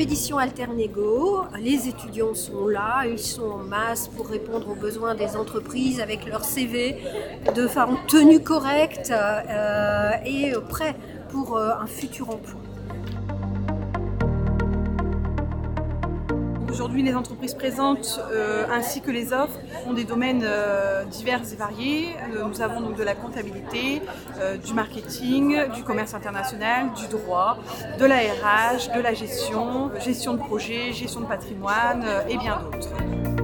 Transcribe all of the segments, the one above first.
Édition Alternego, les étudiants sont là, ils sont en masse pour répondre aux besoins des entreprises avec leur CV de façon tenue correcte euh, et prêts pour euh, un futur emploi. Aujourd'hui, les entreprises présentes euh, ainsi que les offres ont des domaines euh, divers et variés. Euh, nous avons donc de la comptabilité, du marketing, du commerce international, du droit, de la RH, de la gestion, gestion de projet, gestion de patrimoine et bien d'autres.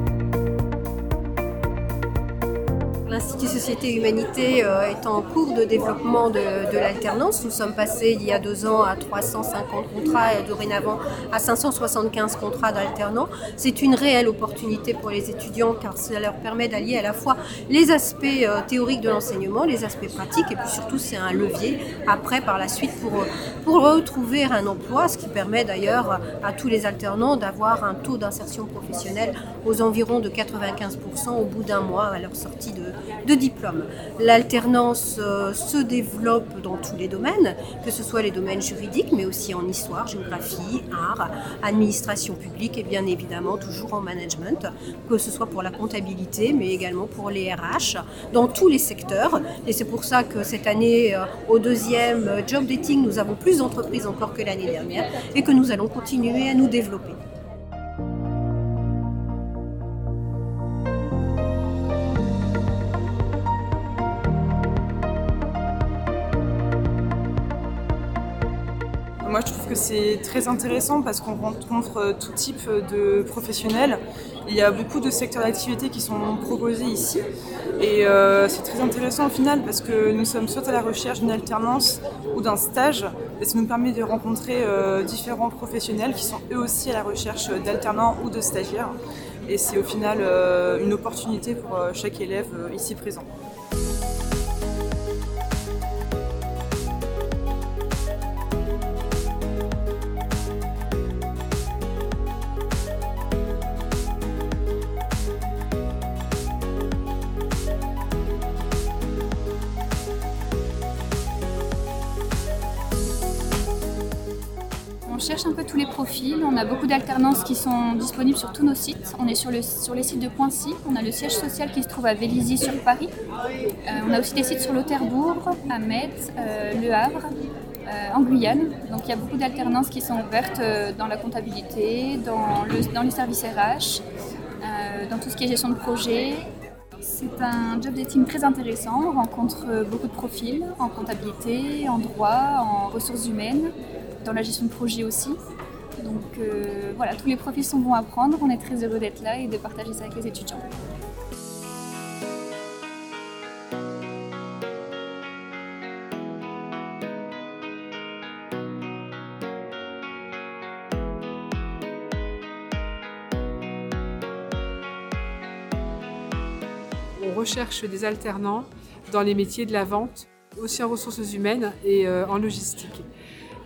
L'Institut Société Humanité euh, est en cours de développement de, l'alternance. Nous sommes passés il y a deux ans à 350 contrats et dorénavant à 575 contrats d'alternants. C'est une réelle opportunité pour les étudiants car cela leur permet d'allier à la fois les aspects euh, théoriques de l'enseignement, les aspects pratiques et puis surtout c'est un levier après par la suite pour, pour retrouver un emploi, ce qui permet d'ailleurs à tous les alternants d'avoir un taux d'insertion professionnelle aux environs de 95% au bout d'un mois à leur sortie de, de diplôme. L'alternance euh, se développe dans tous les domaines, que ce soit les domaines juridiques, mais aussi en histoire, géographie, art, administration publique et bien évidemment toujours en management, que ce soit pour la comptabilité, mais également pour les RH, dans tous les secteurs. Et c'est pour ça que cette année, euh, au deuxième job dating, nous avons plus d'entreprises encore que l'année dernière et que nous allons continuer à nous développer. Moi, je trouve que c'est très intéressant parce qu'on rencontre euh, tout type de professionnels. Il y a beaucoup de secteurs d'activité qui sont proposés ici. Et euh, c'est très intéressant au final parce que nous sommes soit à la recherche d'une alternance ou d'un stage. Et ça nous permet de rencontrer euh, différents professionnels qui sont eux aussi à la recherche d'alternants ou de stagiaires. Et c'est au final une opportunité pour chaque élève ici présent. On cherche un peu tous les profils. On a beaucoup d'alternances qui sont disponibles sur tous nos sites. On est sur, le, sur les sites de Poincy. On a le siège social qui se trouve à Vélizy sur Paris. Euh, on a aussi des sites sur l'Auterbourg, à Metz, euh, Le Havre, euh, en Guyane. Donc il y a beaucoup d'alternances qui sont ouvertes dans la comptabilité, dans, le, les services RH, dans tout ce qui est gestion de projet. C'est un job dating très intéressant. On rencontre beaucoup de profils en comptabilité, en droit, en ressources humaines dans la gestion de projet aussi. Donc euh, voilà, tous les profils sont bons à prendre. On est très heureux d'être là et de partager ça avec les étudiants. On recherche des alternants dans les métiers de la vente, aussi en ressources humaines et euh, en logistique.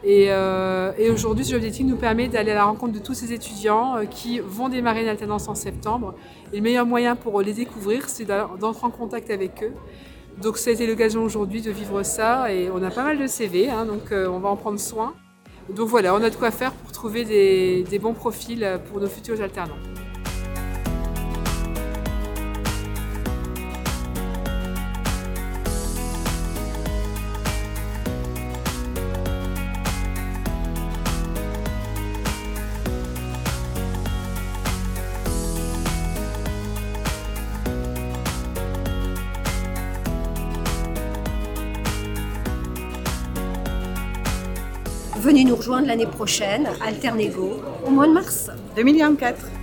Euh, et, aujourd'hui, ce job dating nous permet d'aller à la rencontre de tous ces étudiants euh, qui vont démarrer une alternance en septembre. Et le meilleur moyen pour les découvrir, c'est d'entrer en contact avec eux. Donc ça a été l'occasion aujourd'hui de vivre ça et on a pas mal de CV, hein, donc euh, on va en prendre soin. Donc voilà, on a de quoi faire pour trouver des bons profils pour nos futurs alternants. Venez nous rejoindre l'année prochaine, Alternego, au mois de mars 2024.